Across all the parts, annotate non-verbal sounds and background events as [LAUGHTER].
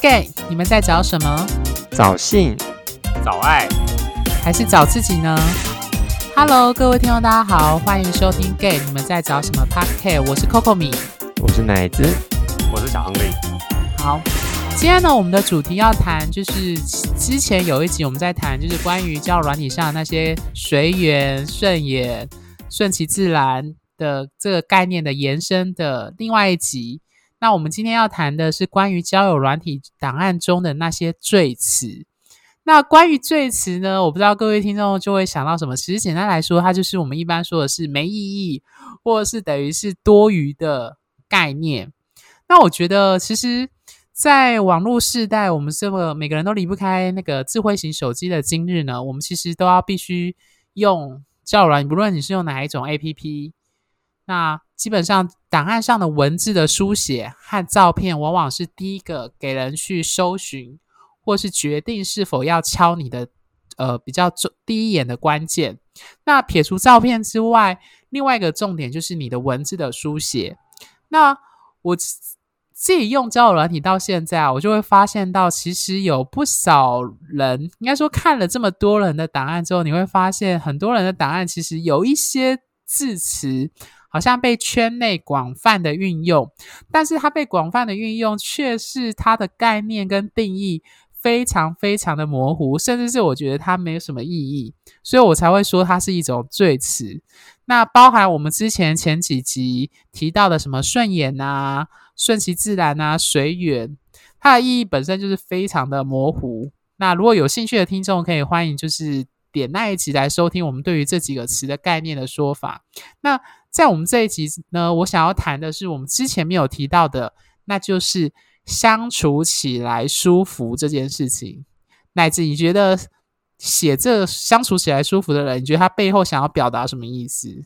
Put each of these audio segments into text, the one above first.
Gay，你们在找什么？找性、找爱，还是找自己呢？Hello，各位听众，大家好，欢迎收听 Gay，你们在找什么 Podcast？我是 Coco 米，我是奶子，我是小亨利。好，今天呢，我们的主题要谈，就是之前有一集我们在谈，就是关于交友软体上的那些随缘、顺眼、顺其自然的这个概念的延伸的另外一集。那我们今天要谈的是关于交友软体档案中的那些赘词。那关于赘词呢，我不知道各位听众就会想到什么。其实简单来说，它就是我们一般说的是没意义，或者是等于是多余的概念。那我觉得，其实，在网络时代，我们这么每个人都离不开那个智慧型手机的今日呢，我们其实都要必须用交友软体，不论你是用哪一种 APP。那基本上，档案上的文字的书写和照片，往往是第一个给人去搜寻，或是决定是否要敲你的，呃，比较重第一眼的关键。那撇除照片之外，另外一个重点就是你的文字的书写。那我自己用交友软体到现在啊，我就会发现到，其实有不少人，应该说看了这么多人的档案之后，你会发现很多人的档案其实有一些字词。好像被圈内广泛的运用，但是它被广泛的运用，却是它的概念跟定义非常非常的模糊，甚至是我觉得它没有什么意义，所以我才会说它是一种赘词。那包含我们之前前几集提到的什么顺眼啊、顺其自然啊、随缘，它的意义本身就是非常的模糊。那如果有兴趣的听众，可以欢迎就是点那一集来收听我们对于这几个词的概念的说法。那在我们这一集呢，我想要谈的是我们之前没有提到的，那就是相处起来舒服这件事情。乃至你觉得写这相处起来舒服的人，你觉得他背后想要表达什么意思？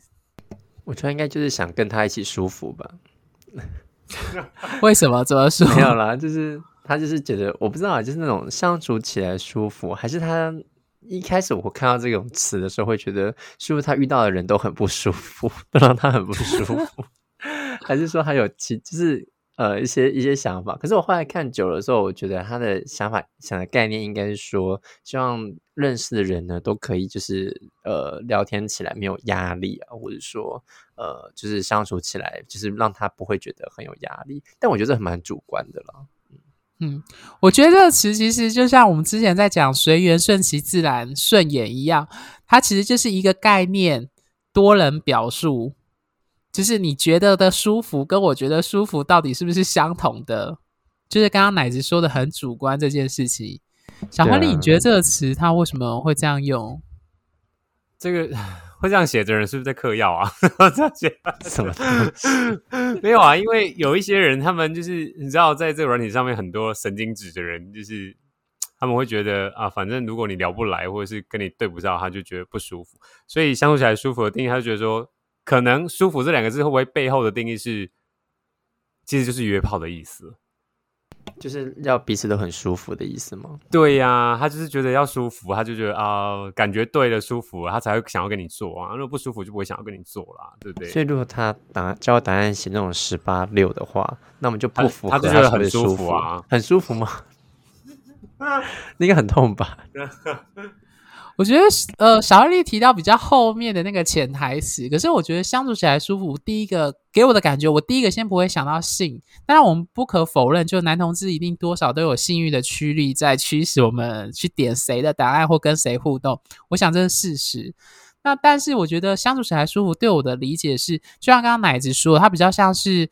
我觉得应该就是想跟他一起舒服吧。[LAUGHS] 为什么？怎么说？没有啦，就是他就是觉得我不知道，就是那种相处起来舒服，还是他。一开始我看到这种词的时候，会觉得是不是他遇到的人都很不舒服，都让他很不舒服，[LAUGHS] 还是说他有其就是呃一些一些想法？可是我后来看久了之后，我觉得他的想法想的概念应该是说，希望认识的人呢都可以就是呃聊天起来没有压力啊，或者说呃就是相处起来就是让他不会觉得很有压力。但我觉得这蛮主观的了。嗯，我觉得这个词其实就像我们之前在讲随缘、顺其自然、顺眼一样，它其实就是一个概念，多人表述，就是你觉得的舒服跟我觉得舒服到底是不是相同的？就是刚刚奶子说的很主观这件事情。小亨利，你觉得这个词它为什么会这样用？这个。会这样写的人是不是在嗑药啊？[LAUGHS] 这样写什么？没有啊，因为有一些人，他们就是你知道，在这个软体上面，很多神经质的人，就是他们会觉得啊，反正如果你聊不来，或者是跟你对不上，他就觉得不舒服。所以相处起来舒服的定义，他就觉得说，可能舒服这两个字会不会背后的定义是，其实就是约炮的意思。就是要彼此都很舒服的意思吗？对呀、啊，他就是觉得要舒服，他就觉得啊、呃，感觉对了，舒服，他才会想要跟你做啊。如果不舒服，就不会想要跟你做啦，对不对？所以如果他答交答案写那种十八六的话，那我们就不符合他，他就觉得很舒服啊，很舒服吗？[LAUGHS] 那个很痛吧？[LAUGHS] 我觉得，呃，小亨利提到比较后面的那个潜台词，可是我觉得相处起来舒服。第一个给我的感觉，我第一个先不会想到性，当然我们不可否认，就男同志一定多少都有性欲的驱力在驱使我们去点谁的档案或跟谁互动。我想这是事实。那但是我觉得相处起来舒服，对我的理解是，就像刚刚奶子说，它比较像是，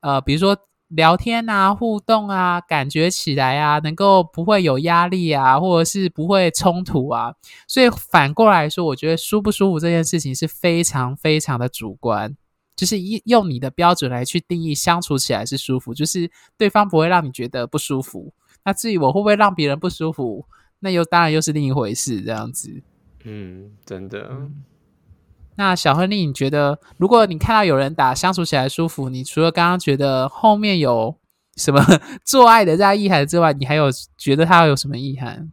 呃，比如说。聊天啊，互动啊，感觉起来啊，能够不会有压力啊，或者是不会冲突啊。所以反过来说，我觉得舒不舒服这件事情是非常非常的主观，就是一用你的标准来去定义相处起来是舒服，就是对方不会让你觉得不舒服。那至于我会不会让别人不舒服，那又当然又是另一回事，这样子。嗯，真的。那小亨利，你觉得如果你看到有人打相处起来舒服，你除了刚刚觉得后面有什么 [LAUGHS] 做爱的这样意涵之外，你还有觉得他有什么意涵？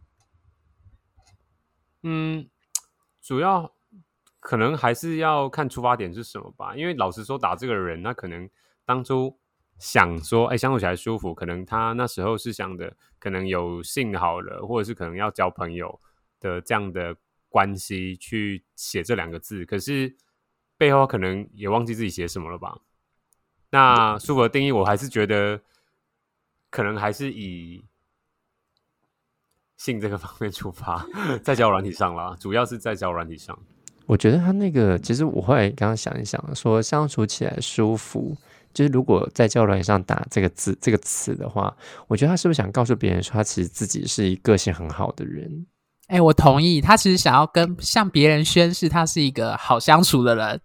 嗯，主要可能还是要看出发点是什么吧。因为老实说，打这个人，那可能当初想说，哎，相处起来舒服，可能他那时候是想的，可能有性好了，或者是可能要交朋友的这样的关系去写这两个字，可是背后可能也忘记自己写什么了吧？那舒服的定义，我还是觉得可能还是以性这个方面出发，在交友软体上啦，主要是在交友软体上。我觉得他那个，其实我后来刚刚想一想，说相处起来舒服。就是如果在交友软件上打这个字这个词的话，我觉得他是不是想告诉别人说他其实自己是一个性很好的人？哎、我同意，他其实想要跟向别人宣誓他是一个好相处的人。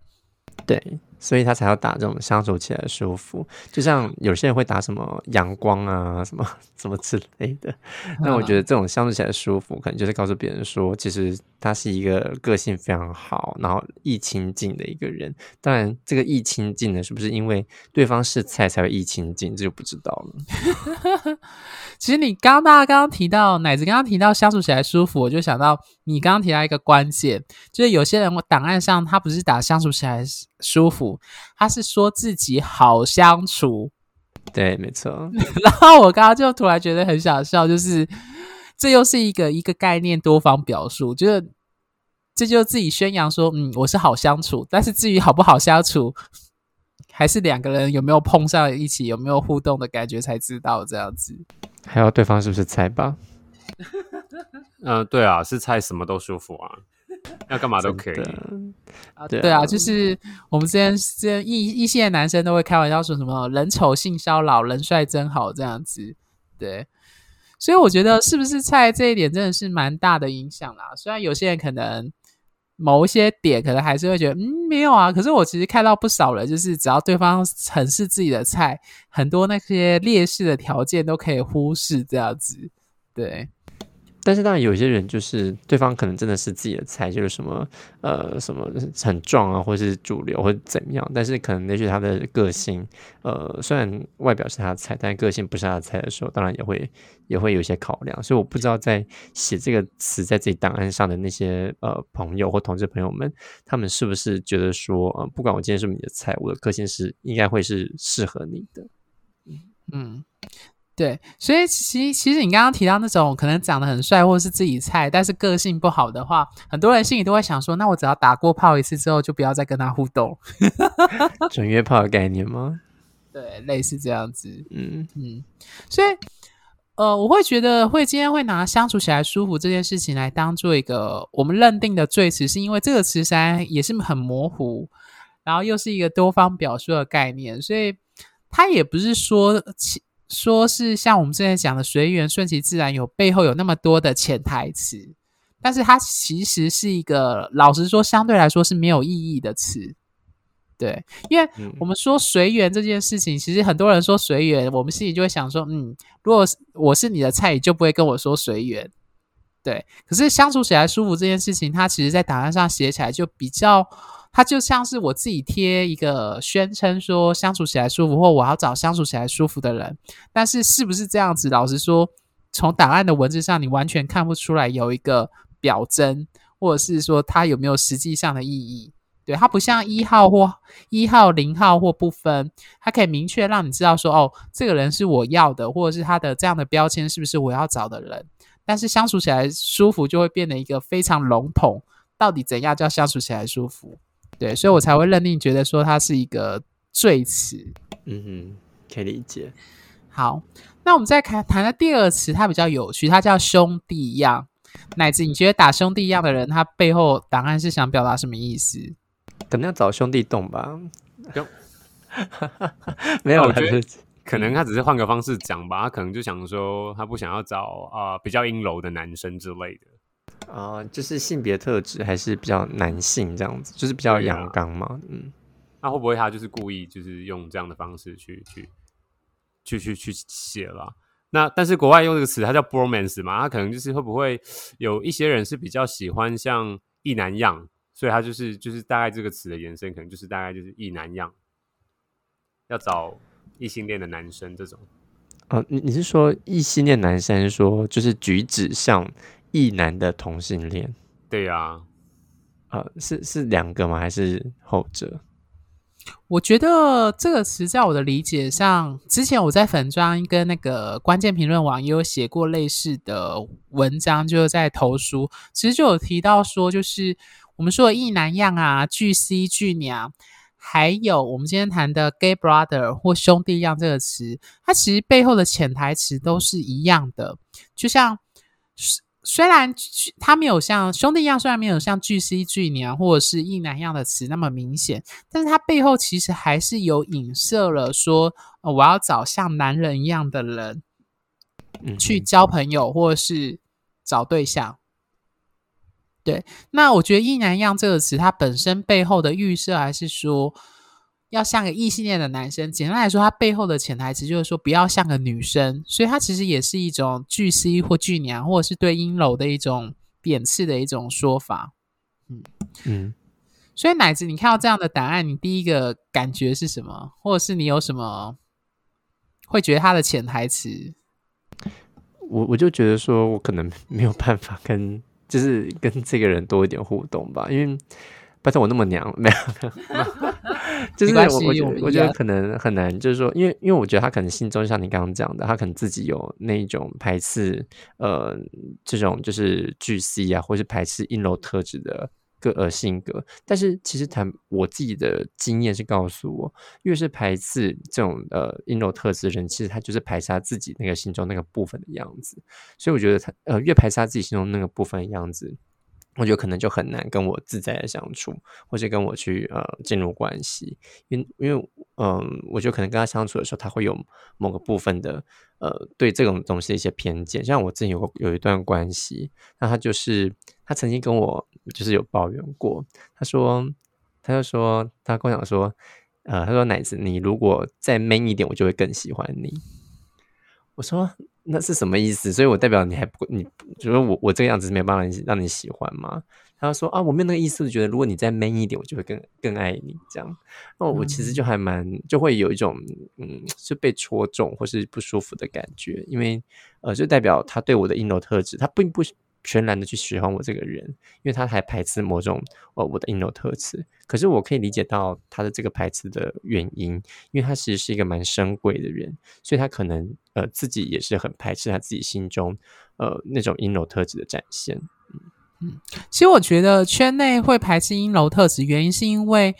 对。所以他才要打这种相处起来舒服，就像有些人会打什么阳光啊、[LAUGHS] 什么什么之类的。那我觉得这种相处起来舒服，可能就是告诉别人说，其实他是一个个性非常好，然后易亲近的一个人。当然，这个易亲近呢，是不是因为对方是菜才会易亲近，这就不知道了。[LAUGHS] 其实你刚刚大家刚刚提到奶子刚刚提到相处起来舒服，我就想到你刚刚提到一个关键，就是有些人我档案上他不是打相处起来舒服，他是说自己好相处。对，没错。[LAUGHS] 然后我刚刚就突然觉得很想笑，就是这又是一个一个概念多方表述，就是这就自己宣扬说，嗯，我是好相处，但是至于好不好相处，还是两个人有没有碰上一起，有没有互动的感觉才知道这样子。还有对方是不是菜吧？嗯、[LAUGHS] 呃，对啊，是菜什么都舒服啊，[LAUGHS] 要干嘛都可以啊。对啊，就是我们之前之前异异性的男生都会开玩笑说什么“人丑性骚扰，人帅真好”这样子。对，所以我觉得是不是菜这一点真的是蛮大的影响啦。虽然有些人可能。某一些点可能还是会觉得，嗯，没有啊。可是我其实看到不少人，就是只要对方很是自己的菜，很多那些劣势的条件都可以忽视，这样子，对。但是当然，有些人就是对方可能真的是自己的菜，就是什么呃什么很壮啊，或是主流或者怎么样。但是可能也许他的个性，呃，虽然外表是他的菜，但个性不是他的菜的时候，当然也会也会有一些考量。所以我不知道在写这个词在自己档案上的那些呃朋友或同志朋友们，他们是不是觉得说，呃，不管我今天是不是你的菜，我的个性是应该会是适合你的。嗯。对，所以其实其实你刚刚提到那种可能长得很帅或者是自己菜，但是个性不好的话，很多人心里都会想说，那我只要打过炮一次之后，就不要再跟他互动。[LAUGHS] 准约炮的概念吗？对，类似这样子。嗯嗯，所以呃，我会觉得会今天会拿相处起来舒服这件事情来当做一个我们认定的最词，是因为这个词山也是很模糊，然后又是一个多方表述的概念，所以它也不是说说是像我们之前讲的随缘顺其自然，有背后有那么多的潜台词，但是它其实是一个老实说相对来说是没有意义的词，对，因为我们说随缘这件事情，其实很多人说随缘，我们心里就会想说，嗯，如果我是你的菜，你就不会跟我说随缘，对，可是相处起来舒服这件事情，它其实在档案上写起来就比较。它就像是我自己贴一个宣称说相处起来舒服，或我要找相处起来舒服的人，但是是不是这样子？老实说，从档案的文字上，你完全看不出来有一个表征，或者是说它有没有实际上的意义。对，它不像一号或一号、零号或不分，它可以明确让你知道说，哦，这个人是我要的，或者是他的这样的标签是不是我要找的人？但是相处起来舒服就会变得一个非常笼统，到底怎样叫相处起来舒服？对，所以我才会认定，觉得说它是一个赘词。嗯哼，可以理解。好，那我们再看谈的第二个词，它比较有趣，它叫兄弟样。乃至你觉得打兄弟样的人，他背后答案是想表达什么意思？可能要找兄弟洞吧？[LAUGHS] 没有，我觉得可能他只是换个方式讲吧。他可能就想说，他不想要找啊、呃、比较阴柔的男生之类的。啊、呃，就是性别特质还是比较男性这样子，就是比较阳刚嘛。啊、嗯，那会不会他就是故意就是用这样的方式去去去去去写了？那但是国外用这个词，它叫 bromance 嘛，他可能就是会不会有一些人是比较喜欢像异男样，所以他就是就是大概这个词的延伸，可能就是大概就是异男样，要找异性恋的男生这种。啊、呃，你你是说异性恋男生说就是举止像？异男的同性恋，对呀、啊，呃，是是两个吗？还是后者？我觉得这个词在我的理解上，之前我在粉专跟那个关键评论网也有写过类似的文章，就是在投书，其实就有提到说，就是我们说的异男样啊、巨 C 巨娘，还有我们今天谈的 gay brother 或兄弟样这个词，它其实背后的潜台词都是一样的，就像。虽然他没有像兄弟一样，虽然没有像巨蜥巨娘或者是异男样的词那么明显，但是它背后其实还是有影射了说，呃，我要找像男人一样的人去交朋友或者是找对象。对，那我觉得异男样这个词，它本身背后的预设还是说。要像个异性恋的男生，简单来说，他背后的潜台词就是说不要像个女生，所以他其实也是一种巨 C 或巨娘，或者是对阴柔的一种贬斥的一种说法。嗯嗯，所以奶子，你看到这样的答案，你第一个感觉是什么？或者是你有什么会觉得他的潜台词？我我就觉得说我可能没有办法跟，就是跟这个人多一点互动吧，因为。拜托我那么娘，没有没有，[LAUGHS] 就是我我觉得我觉得可能很难，就是说，因为因为我觉得他可能心中像你刚刚讲的，他可能自己有那一种排斥呃这种就是巨 C 啊，或是排斥阴柔特质的个呃性格。但是其实谈我自己的经验是告诉我，越是排斥这种呃阴柔特质的人，其实他就是排斥他自己那个心中那个部分的样子。所以我觉得他呃越排斥他自己心中那个部分的样子。我觉得可能就很难跟我自在的相处，或者跟我去呃进入关系，因因为嗯、我觉得可能跟他相处的时候，他会有某个部分的呃对这种东西的一些偏见。像我之前有有一段关系，那他就是他曾经跟我就是有抱怨过，他说他就说他跟我讲说，呃，他说奶子，你如果再 man 一点，我就会更喜欢你。我说。那是什么意思？所以我代表你还不你，觉得我我这个样子是没有办法让你喜欢吗？他说啊，我没有那个意思，觉得如果你再 man 一点，我就会更更爱你这样。那我其实就还蛮就会有一种嗯，是被戳中或是不舒服的感觉，因为呃，就代表他对我的阴柔特质，他并不。全然的去喜欢我这个人，因为他还排斥某种呃我的阴柔特质。可是我可以理解到他的这个排斥的原因，因为他其实是一个蛮深柜的人，所以他可能呃自己也是很排斥他自己心中呃那种阴柔特质的展现。嗯嗯，其实我觉得圈内会排斥阴柔特质，原因是因为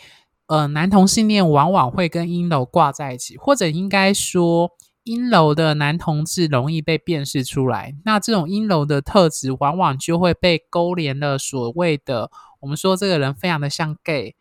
呃男同性恋往往会跟阴柔挂在一起，或者应该说。阴柔的男同志容易被辨识出来，那这种阴柔的特质往往就会被勾连了所谓的我们说这个人非常的像 gay，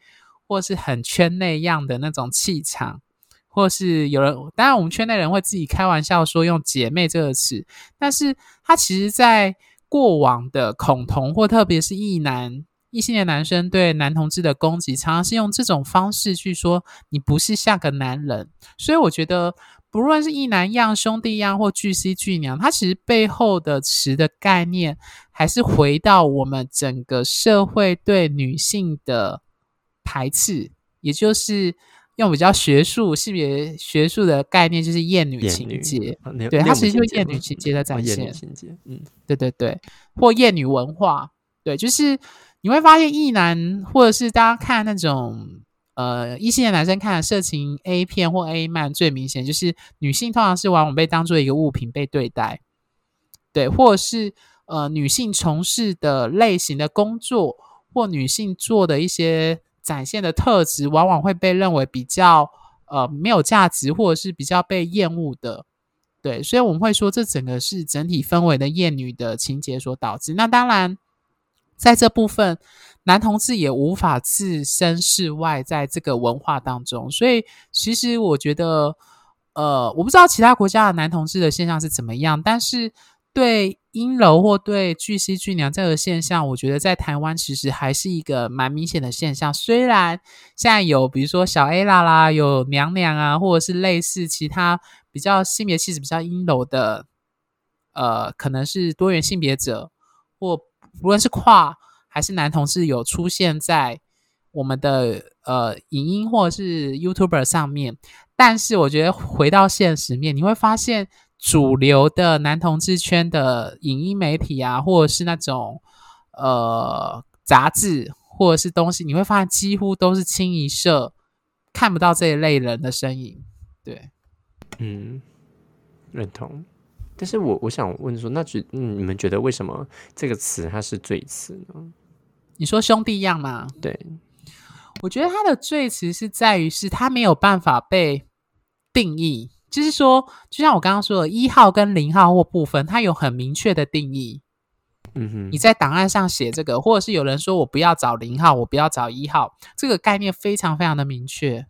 或是很圈内样的那种气场，或是有人当然我们圈内人会自己开玩笑说用姐妹这个词，但是他其实在过往的恐同或特别是异男异性的男生对男同志的攻击，常常是用这种方式去说你不是像个男人，所以我觉得。不论是一男样、兄弟样或巨蜥巨娘，它其实背后的词的概念，还是回到我们整个社会对女性的排斥，也就是用比较学术、性别学术的概念，就是厌女情结。对，它其实就是厌女情结的展现。哦、情节，嗯，对对对，或厌女文化，对，就是你会发现一男，或者是大家看那种。呃，一性的男生看色情 A 片或 A 漫，最明显就是女性通常是往往被当做一个物品被对待，对，或者是呃女性从事的类型的工作或女性做的一些展现的特质，往往会被认为比较呃没有价值，或者是比较被厌恶的，对，所以我们会说这整个是整体氛围的厌女的情节所导致。那当然，在这部分。男同志也无法置身事外，在这个文化当中，所以其实我觉得，呃，我不知道其他国家的男同志的现象是怎么样，但是对阴柔或对巨 C 巨娘这个现象，我觉得在台湾其实还是一个蛮明显的现象。虽然现在有比如说小 A 啦啦，有娘娘啊，或者是类似其他比较性别气质比较阴柔的，呃，可能是多元性别者，或无论是跨。还是男同志有出现在我们的呃影音或者是 YouTuber 上面，但是我觉得回到现实面，你会发现主流的男同志圈的影音媒体啊，或者是那种呃杂志或者是东西，你会发现几乎都是清一色看不到这一类人的身影。对，嗯，认同。但是我我想问说，那觉、嗯、你们觉得为什么这个词它是罪词呢？你说兄弟样吗？对，我觉得它的罪词是在于是它没有办法被定义，就是说，就像我刚刚说的，一号跟零号或部分，它有很明确的定义。嗯哼，你在档案上写这个，或者是有人说我不要找零号，我不要找一号，这个概念非常非常的明确。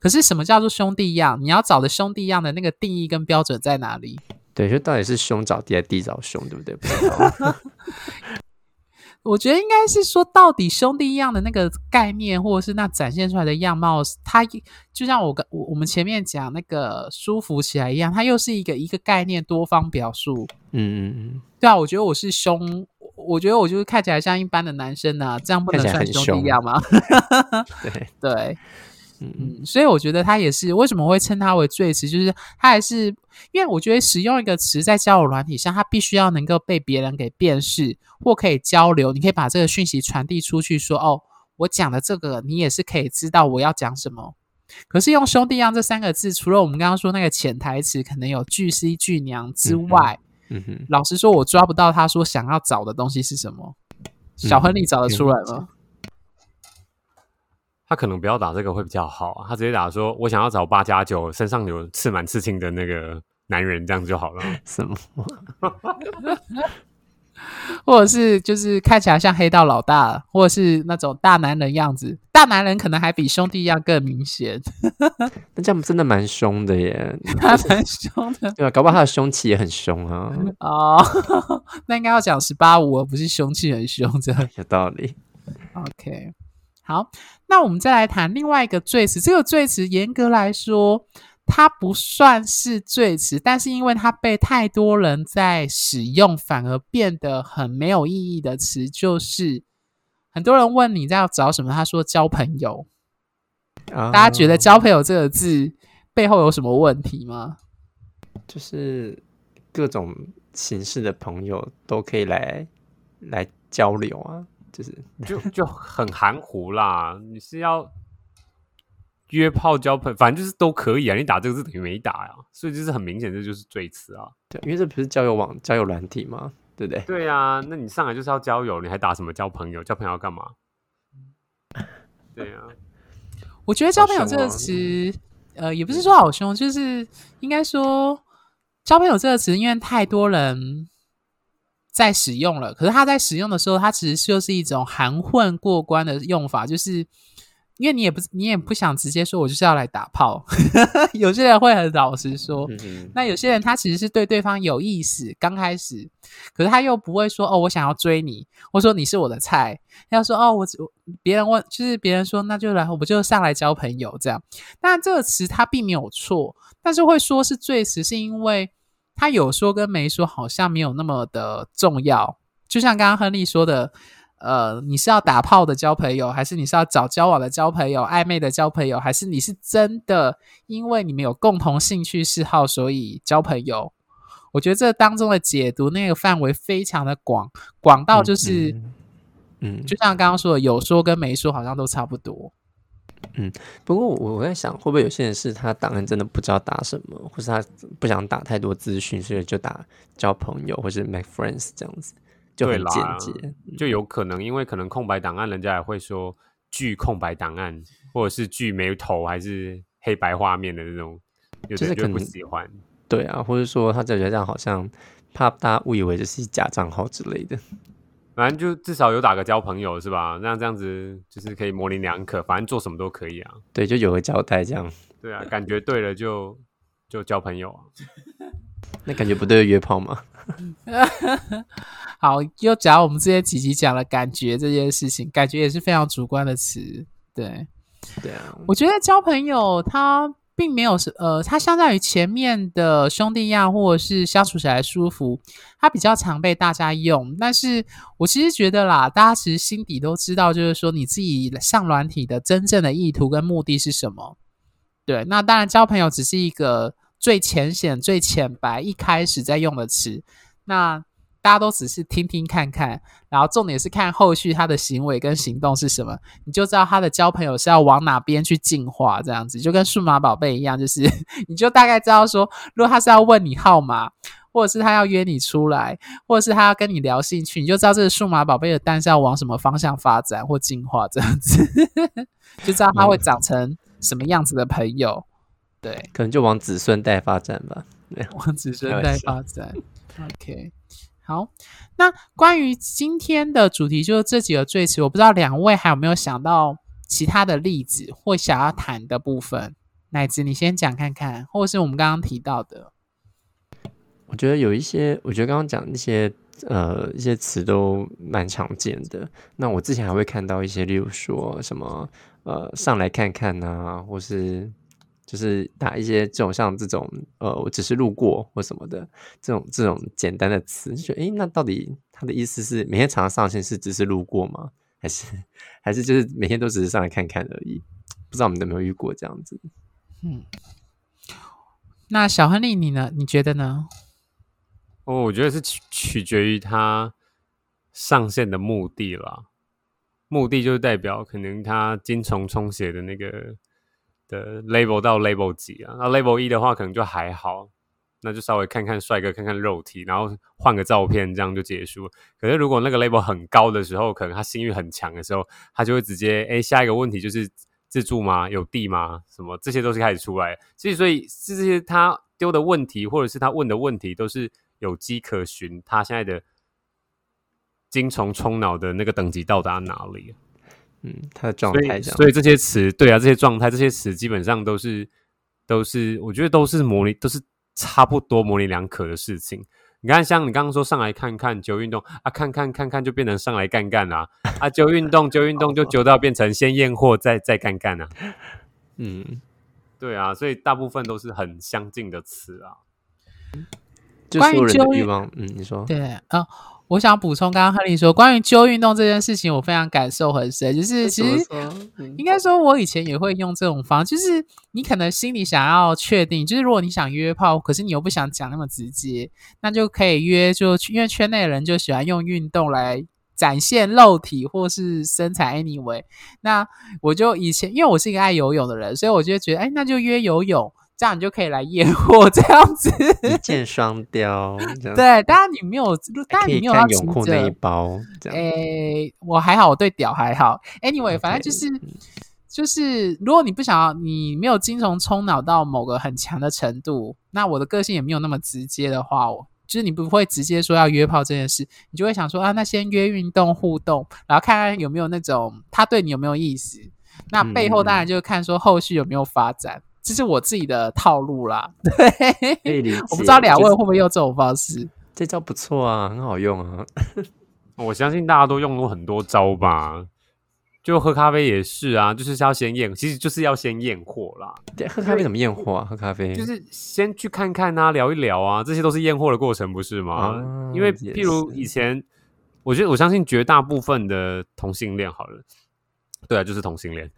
可是什么叫做兄弟样？你要找的兄弟样的那个定义跟标准在哪里？对，就到底是兄找弟还是弟找兄，对不对？不知道。[LAUGHS] 我觉得应该是说，到底兄弟一样的那个概念，或者是那展现出来的样貌，它就像我跟我我们前面讲那个舒服起来一样，它又是一个一个概念多方表述。嗯嗯嗯，对啊，我觉得我是兄，我觉得我就是看起来像一般的男生啊，这样不能算兄弟一样吗？对 [LAUGHS] 对。嗯，所以我觉得他也是为什么会称它为最词，就是他还是因为我觉得使用一个词在交友软体上，他必须要能够被别人给辨识或可以交流，你可以把这个讯息传递出去说，说哦，我讲的这个你也是可以知道我要讲什么。可是用兄弟样这三个字，除了我们刚刚说那个潜台词可能有巨 C 巨娘之外，嗯哼，老实说，我抓不到他说想要找的东西是什么。小亨利找得出来吗？嗯他可能不要打这个会比较好啊，他直接打说：“我想要找八加九，身上有刺满刺青的那个男人，这样子就好了。[LAUGHS] ”什么？[LAUGHS] 或者是就是看起来像黑道老大，或者是那种大男人样子。大男人可能还比兄弟样更明显。[LAUGHS] 那这样真的蛮凶的耶，他蛮凶的。对啊，搞不好他的凶器也很凶啊。哦，那应该要讲十八五，而不是凶器很凶，这样有道理。OK。好，那我们再来谈另外一个赘词。这个赘词严格来说，它不算是赘词，但是因为它被太多人在使用，反而变得很没有意义的词，就是很多人问你在要找什么，他说交朋友。大家觉得交朋友这个字背后有什么问题吗？就是各种形式的朋友都可以来来交流啊。就是就就很含糊啦，你是要约炮交朋友，反正就是都可以啊。你打这个字等于没打呀，所以就是很明显，这就是最词啊。对，因为这不是交友网、交友软体吗？对不对？对啊，那你上来就是要交友，你还打什么交朋友？交朋友要干嘛？对啊，我觉得交朋友这个词，呃，也不是说好凶，就是应该说交朋友这个词，因为太多人。在使用了，可是他在使用的时候，他其实就是一种含混过关的用法，就是因为你也不你也不想直接说，我就是要来打炮。[LAUGHS] 有些人会很老实说，那有些人他其实是对对方有意思，刚开始，可是他又不会说哦，我想要追你，或说你是我的菜，要说哦，我别人问，就是别人说那就来，我就上来交朋友这样。那这个词他并没有错，但是会说是最词，是因为。他有说跟没说好像没有那么的重要，就像刚刚亨利说的，呃，你是要打炮的交朋友，还是你是要找交往的交朋友、暧昧的交朋友，还是你是真的因为你们有共同兴趣嗜好所以交朋友？我觉得这当中的解读那个范围非常的广，广到就是，嗯，嗯，就像刚刚说的，有说跟没说好像都差不多。嗯，不过我我在想，会不会有些人是他档案真的不知道打什么，或是他不想打太多资讯，所以就打交朋友或是 make friends 这样子，就很简洁，就有可能因为可能空白档案，人家也会说拒空白档案，或者是拒没头还是黑白画面的那种，就是可能不喜欢，对啊，或者说他就觉得这样好像怕大家误以为这是假账号之类的。反正就至少有打个交朋友是吧？那这样子就是可以模棱两可，反正做什么都可以啊。对，就有个交代这样。对啊，感觉对了就就交朋友啊。[LAUGHS] 那感觉不对，约炮吗？[LAUGHS] 好，又讲我们之前几集讲了感觉这件事情，感觉也是非常主观的词。对，对啊，我觉得交朋友他。并没有是呃，它相较于前面的兄弟样或者是相处起来舒服，它比较常被大家用。但是我其实觉得啦，大家其实心底都知道，就是说你自己上软体的真正的意图跟目的是什么。对，那当然交朋友只是一个最浅显、最浅白一开始在用的词。那。大家都只是听听看看，然后重点是看后续他的行为跟行动是什么，你就知道他的交朋友是要往哪边去进化，这样子就跟数码宝贝一样，就是 [LAUGHS] 你就大概知道说，如果他是要问你号码，或者是他要约你出来，或者是他要跟你聊兴趣，你就知道这个数码宝贝的蛋是要往什么方向发展或进化，这样子 [LAUGHS] 就知道他会长成什么样子的朋友。对，可能就往子孙代发展吧。往子孙代发展。[LAUGHS] OK。好，那关于今天的主题就是这几个最词，我不知道两位还有没有想到其他的例子或想要谈的部分？乃至你先讲看看，或是我们刚刚提到的。我觉得有一些，我觉得刚刚讲那些呃一些词都蛮常见的。那我之前还会看到一些，例如说什么呃上来看看啊，或是。就是打一些这种像这种呃，我只是路过或什么的这种这种简单的词，就觉得诶，那到底他的意思是每天常常上线是只是路过吗？还是还是就是每天都只是上来看看而已？不知道我们有没有遇过这样子？嗯，那小亨利你呢？你觉得呢？哦，我觉得是取取决于他上线的目的啦。目的就是代表可能他精虫充血的那个。的 label 到 label 几啊？那 label 一的话可能就还好，那就稍微看看帅哥，看看肉体，然后换个照片，这样就结束。可是如果那个 label 很高的时候，可能他性欲很强的时候，他就会直接哎，下一个问题就是自助吗？有地吗？什么这些都是开始出来。所以所以是这些他丢的问题，或者是他问的问题，都是有迹可循。他现在的精虫冲脑的那个等级到达哪里？嗯，他的状态这样，所以这些词，对啊，这些状态，这些词基本上都是都是，我觉得都是模棱，都是差不多模棱两可的事情。你看，像你刚刚说上来看看就运动啊，看看看看就变成上来干干啊，啊，就运动就运动就揪到变成先验货再再干干啊。嗯，对啊，所以大部分都是很相近的词啊。关于揪欲望，嗯，你说对啊。哦我想补充，刚刚亨利说关于揪运动这件事情，我非常感受很深。就是其实应该说，我以前也会用这种方式，就是你可能心里想要确定，就是如果你想约炮，可是你又不想讲那么直接，那就可以约，就因为圈内的人就喜欢用运动来展现肉体或是身材。Anyway，那我就以前因为我是一个爱游泳的人，所以我就觉得，哎，那就约游泳。这样你就可以来验货，这样子一箭双雕。对，当然你没有，[LAUGHS] 当然你没有要泳裤那一包。诶、欸，我还好，我对屌还好。Anyway，反正就是就是，如果你不想要，你没有精虫冲脑到某个很强的程度，那我的个性也没有那么直接的话，我就是你不会直接说要约炮这件事，你就会想说啊，那先约运动互动，然后看看有没有那种他对你有没有意思。那背后当然就看说后续有没有发展。这是我自己的套路啦，对，[LAUGHS] 我不知道两位会不会用这种方式。这招不错啊，很好用啊。[LAUGHS] 我相信大家都用过很多招吧。就喝咖啡也是啊，就是要先验，其实就是要先验货啦。喝咖啡怎么验货啊？喝咖啡就是先去看看啊，聊一聊啊，这些都是验货的过程，不是吗？啊、因为譬如以前，我觉得我相信绝大部分的同性恋，好了，对啊，就是同性恋，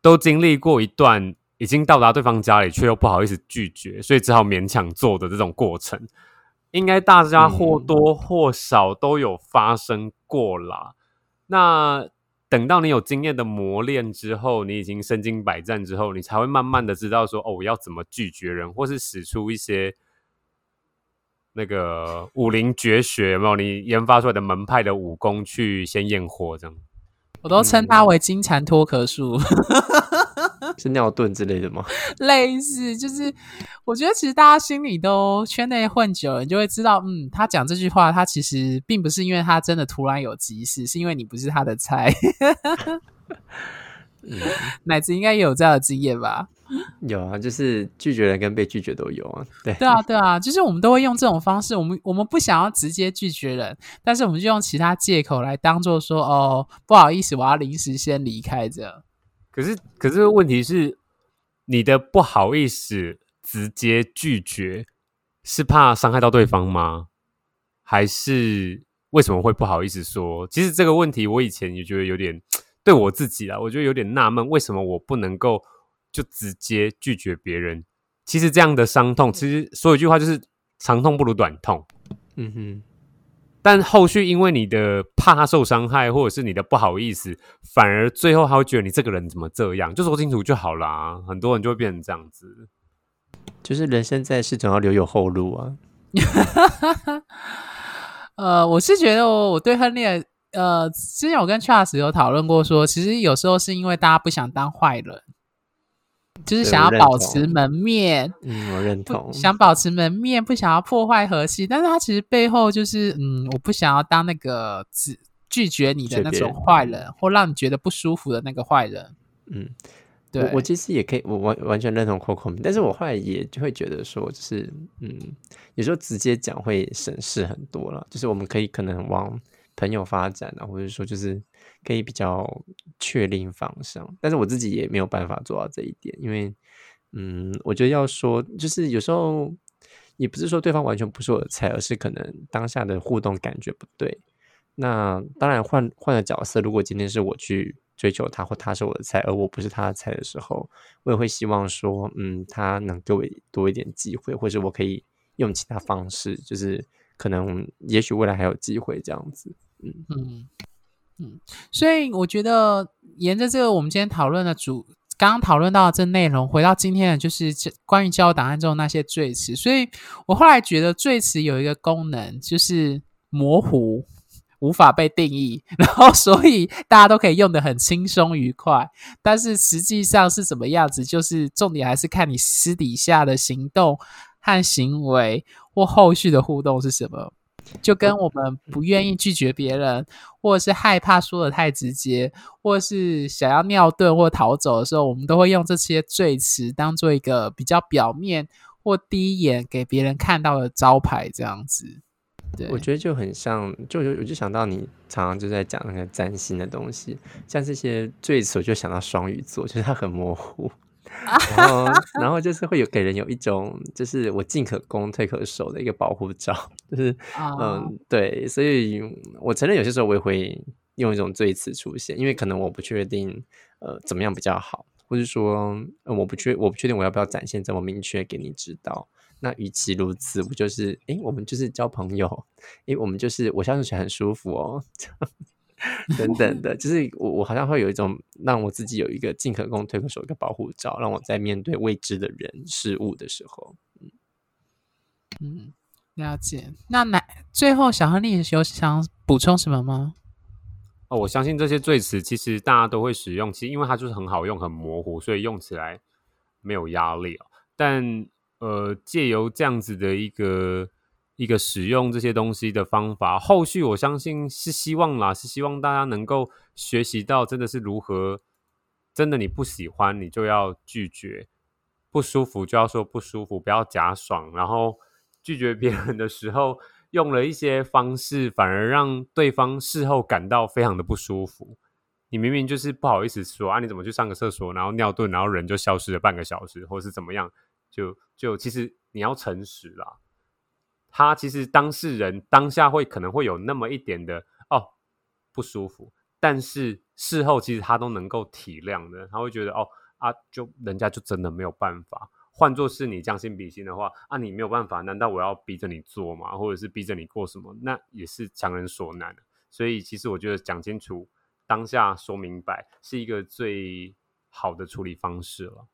都经历过一段。已经到达对方家里，却又不好意思拒绝，所以只好勉强做的这种过程，应该大家或多或少都有发生过啦。那等到你有经验的磨练之后，你已经身经百战之后，你才会慢慢的知道说，哦，我要怎么拒绝人，或是使出一些那个武林绝学，有没有？你研发出来的门派的武功去先验货，这样。我都称它为金蝉脱壳术。[LAUGHS] [LAUGHS] 是尿遁之类的吗？[LAUGHS] 类似，就是我觉得其实大家心里都圈内混久了，你就会知道，嗯，他讲这句话，他其实并不是因为他真的突然有急事，是因为你不是他的菜。嗯，[LAUGHS] 乃至应该也有这样的经验吧？有啊，就是拒绝人跟被拒绝都有啊。对，对啊，对啊，就是我们都会用这种方式，我们我们不想要直接拒绝人，但是我们就用其他借口来当做说，哦，不好意思，我要临时先离开这样。可是，可是问题是，你的不好意思直接拒绝，是怕伤害到对方吗？还是为什么会不好意思说？其实这个问题，我以前也觉得有点 [TSK] 对我自己啊，我觉得有点纳闷，为什么我不能够就直接拒绝别人？其实这样的伤痛，其实说一句话就是长痛不如短痛。嗯哼，但后续因为你的怕他受伤害，或者是你的不好意思，反而最后他会觉得你这个人怎么这样，就说清楚就好啦。很多人就会变成这样子，就是人生在世总要留有后路啊。[LAUGHS] 呃，我是觉得我我对亨利，呃，之前我跟 Charles 有讨论过说，说其实有时候是因为大家不想当坏人。就是想要保持门面，嗯，我认同。想保持门面，不想要破坏和气，但是他其实背后就是，嗯，我不想要当那个只拒绝你的那种坏人，或让你觉得不舒服的那个坏人。嗯，对我，我其实也可以，我完完全认同 Coco，但是我后来也就会觉得说，就是，嗯，有时候直接讲会省事很多了，就是我们可以可能往朋友发展啊，或者说就是。可以比较确定方向，但是我自己也没有办法做到这一点，因为，嗯，我觉得要说，就是有时候也不是说对方完全不是我的菜，而是可能当下的互动感觉不对。那当然换换个角色，如果今天是我去追求他，或他是我的菜，而我不是他的菜的时候，我也会希望说，嗯，他能给我多一点机会，或者我可以用其他方式，就是可能也许未来还有机会这样子，嗯嗯。嗯，所以我觉得沿着这个我们今天讨论的主，刚刚讨论到的这内容，回到今天的就是关于交友档案中那些最词。所以我后来觉得最词有一个功能，就是模糊，无法被定义，[LAUGHS] 然后所以大家都可以用的很轻松愉快。但是实际上是什么样子，就是重点还是看你私底下的行动和行为或后续的互动是什么。就跟我们不愿意拒绝别人，或者是害怕说的太直接，或者是想要尿遁或逃走的时候，我们都会用这些罪词当做一个比较表面或第一眼给别人看到的招牌，这样子。对，我觉得就很像，就我就想到你常常就在讲那个占星的东西，像这些罪词，我就想到双鱼座，就是它很模糊。然后，然后 [LAUGHS] 就是会有给人有一种，就是我进可攻退可守的一个保护罩，[LAUGHS] 就是嗯，对，所以我承认有些时候我也会用一种最词出现，因为可能我不确定呃怎么样比较好，或者说、呃、我不确我不确定我要不要展现这么明确给你知道。那与其如此，我就是诶，我们就是交朋友，诶，我们就是我相处起来很舒服哦。[LAUGHS] 等等的，就是我我好像会有一种让我自己有一个进可攻退可守一个保护罩，让我在面对未知的人事物的时候，嗯嗯，了解。那来最后小亨利有想补充什么吗？哦，我相信这些最词其实大家都会使用，其实因为它就是很好用、很模糊，所以用起来没有压力哦。但呃，借由这样子的一个。一个使用这些东西的方法，后续我相信是希望啦，是希望大家能够学习到，真的是如何，真的你不喜欢你就要拒绝，不舒服就要说不舒服，不要假爽，然后拒绝别人的时候用了一些方式，反而让对方事后感到非常的不舒服。你明明就是不好意思说啊，你怎么去上个厕所，然后尿遁，然后人就消失了半个小时，或是怎么样，就就其实你要诚实啦。他其实当事人当下会可能会有那么一点的哦不舒服，但是事后其实他都能够体谅的，他会觉得哦啊，就人家就真的没有办法。换作是你将心比心的话，啊，你没有办法，难道我要逼着你做吗？或者是逼着你过什么？那也是强人所难。所以其实我觉得讲清楚，当下说明白是一个最好的处理方式了。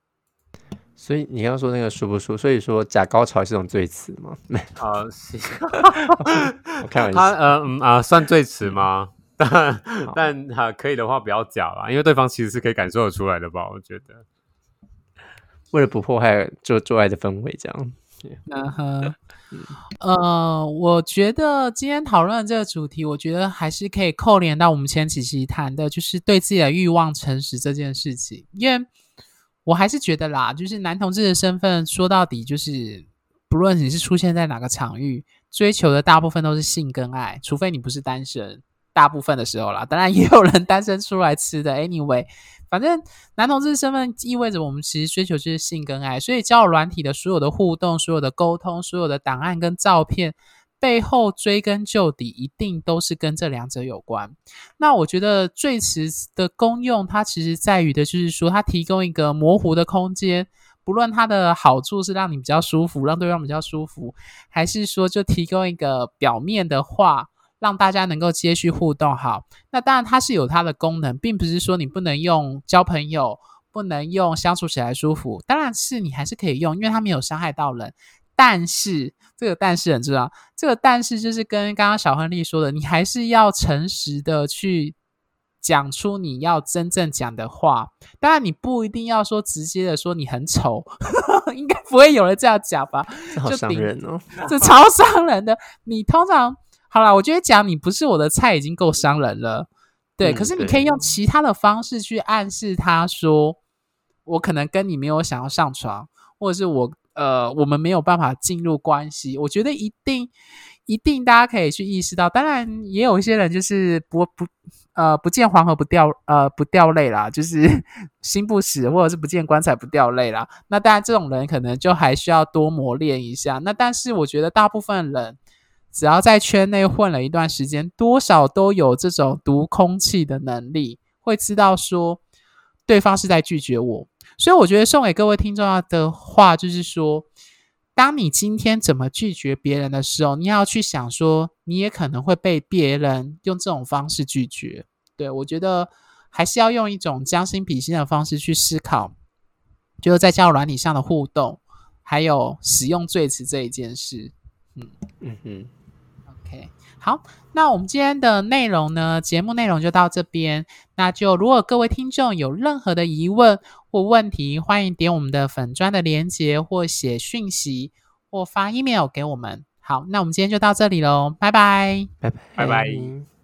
所以你刚刚说那个舒不舒？所以说假高潮是种赘词吗？[LAUGHS] 啊，是。[LAUGHS] 我开玩笑。他呃嗯啊，算赘词吗？但但哈可以的话不要假啦，因为对方其实是可以感受得出来的吧？我觉得，为了不破坏做做爱的氛围，这样。嗯哼。呃，我觉得今天讨论这个主题，我觉得还是可以扣连到我们前几期谈的，就是对自己的欲望诚实这件事情，因为。我还是觉得啦，就是男同志的身份，说到底就是，不论你是出现在哪个场域，追求的大部分都是性跟爱，除非你不是单身，大部分的时候啦，当然也有人单身出来吃的。Anyway，反正男同志身份意味着我们其实追求就是性跟爱，所以交友软体的所有的互动、所有的沟通、所有的档案跟照片。背后追根究底，一定都是跟这两者有关。那我觉得最词的功用，它其实在于的就是说，它提供一个模糊的空间，不论它的好处是让你比较舒服，让对方比较舒服，还是说就提供一个表面的话，让大家能够接续互动。好，那当然它是有它的功能，并不是说你不能用交朋友，不能用相处起来舒服。当然是你还是可以用，因为它没有伤害到人。但是这个但是很重要，这个但是就是跟刚刚小亨利说的，你还是要诚实的去讲出你要真正讲的话。当然你不一定要说直接的说你很丑，[LAUGHS] 应该不会有人这样讲吧？[LAUGHS] 这好伤人哦，这超伤人的。你通常好啦，我觉得讲你不是我的菜已经够伤人了，对。嗯，可是你可以用其他的方式去暗示他说，我可能跟你没有想要上床，或者是我。呃，我们没有办法进入关系，我觉得一定一定大家可以去意识到。当然，也有一些人就是不不呃不见黄河不掉呃不掉泪啦，[LAUGHS] 就是心不死，或者是不见棺材不掉泪啦。那当然，这种人可能就还需要多磨练一下。那但是，我觉得大部分人只要在圈内混了一段时间，多少都有这种读空气的能力，会知道说对方是在拒绝我。所以我觉得送给各位听众要的话，就是说，当你今天怎么拒绝别人的时候，你要去想说，你也可能会被别人用这种方式拒绝。对，我觉得还是要用一种将心比心的方式去思考，就是在交友软体上的互动，还有使用最词这一件事。嗯嗯嗯，OK。好，那我们今天的内容呢，节目内容就到这边。那就如果各位听众有任何的疑问或问题，欢迎点我们的粉砖的链接，或写讯息，或发 email 给我们。好，那我们今天就到这里喽，拜拜，拜拜，拜拜。